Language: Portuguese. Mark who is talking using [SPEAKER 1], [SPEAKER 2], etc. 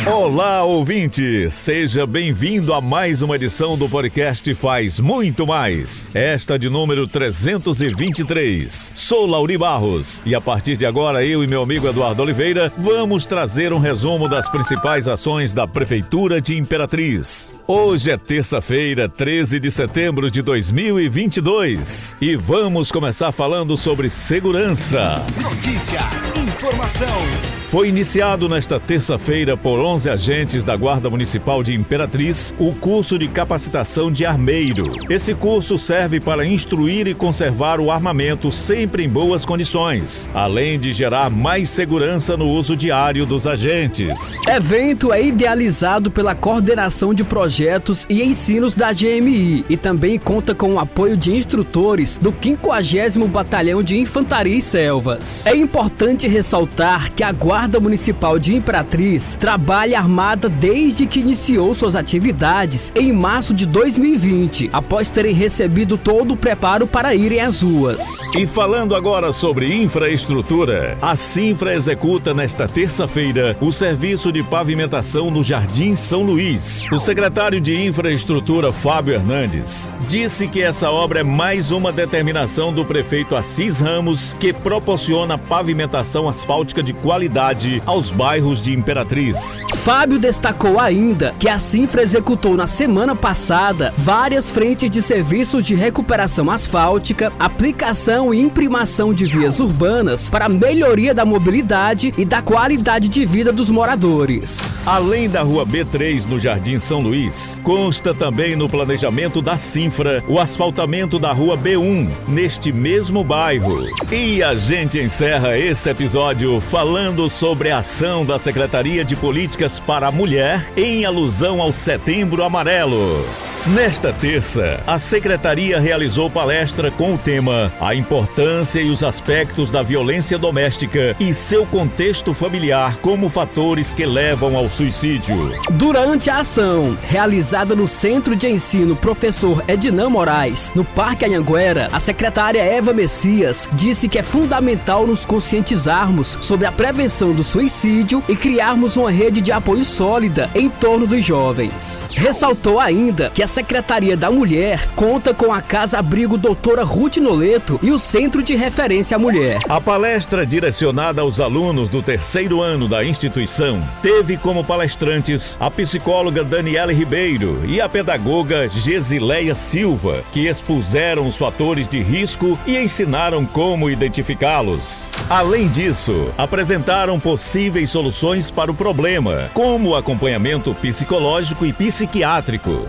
[SPEAKER 1] Olá, ouvinte! Seja bem-vindo a mais uma edição do podcast Faz Muito Mais. Esta de número 323. Sou Lauri Barros e a partir de agora eu e meu amigo Eduardo Oliveira vamos trazer um resumo das principais ações da Prefeitura de Imperatriz. Hoje é terça-feira, 13 de setembro de 2022 e vamos começar falando sobre segurança.
[SPEAKER 2] Notícia, informação
[SPEAKER 1] foi iniciado nesta terça-feira por 11 agentes da Guarda Municipal de Imperatriz o curso de capacitação de armeiro. Esse curso serve para instruir e conservar o armamento sempre em boas condições, além de gerar mais segurança no uso diário dos agentes.
[SPEAKER 3] Evento é idealizado pela Coordenação de Projetos e Ensinos da GMI e também conta com o apoio de instrutores do 50 Batalhão de Infantaria e Selvas. É importante ressaltar que a Guarda Guarda Municipal de Imperatriz trabalha armada desde que iniciou suas atividades em março de 2020, após terem recebido todo o preparo para irem às ruas.
[SPEAKER 1] E falando agora sobre infraestrutura, a Sinfra executa nesta terça-feira o serviço de pavimentação no Jardim São Luís. O secretário de Infraestrutura, Fábio Hernandes, disse que essa obra é mais uma determinação do prefeito Assis Ramos que proporciona pavimentação asfáltica de qualidade aos bairros de Imperatriz.
[SPEAKER 3] Fábio destacou ainda que a Sinfra executou na semana passada várias frentes de serviços de recuperação asfáltica, aplicação e imprimação de vias urbanas para melhoria da mobilidade e da qualidade de vida dos moradores.
[SPEAKER 1] Além da Rua B3 no Jardim São Luís, consta também no planejamento da Sinfra o asfaltamento da Rua B1 neste mesmo bairro. E a gente encerra esse episódio falando sobre a ação da Secretaria de Políticas para a Mulher em alusão ao Setembro Amarelo. Nesta terça, a secretaria realizou palestra com o tema A importância e os aspectos da violência doméstica e seu contexto familiar como fatores que levam ao suicídio.
[SPEAKER 3] Durante a ação, realizada no Centro de Ensino Professor Ednan Moraes, no Parque Anhanguera, a secretária Eva Messias disse que é fundamental nos conscientizarmos sobre a prevenção do suicídio e criarmos uma rede de apoio sólida em torno dos jovens. Ressaltou ainda que a Secretaria da Mulher conta com a Casa Abrigo Doutora Ruth Noleto e o Centro de Referência à Mulher.
[SPEAKER 1] A palestra direcionada aos alunos do terceiro ano da instituição teve como palestrantes a psicóloga Daniela Ribeiro e a pedagoga Gesileia Silva, que expuseram os fatores de risco e ensinaram como identificá-los. Além disso, apresentaram possíveis soluções para o problema, como acompanhamento psicológico e psiquiátrico,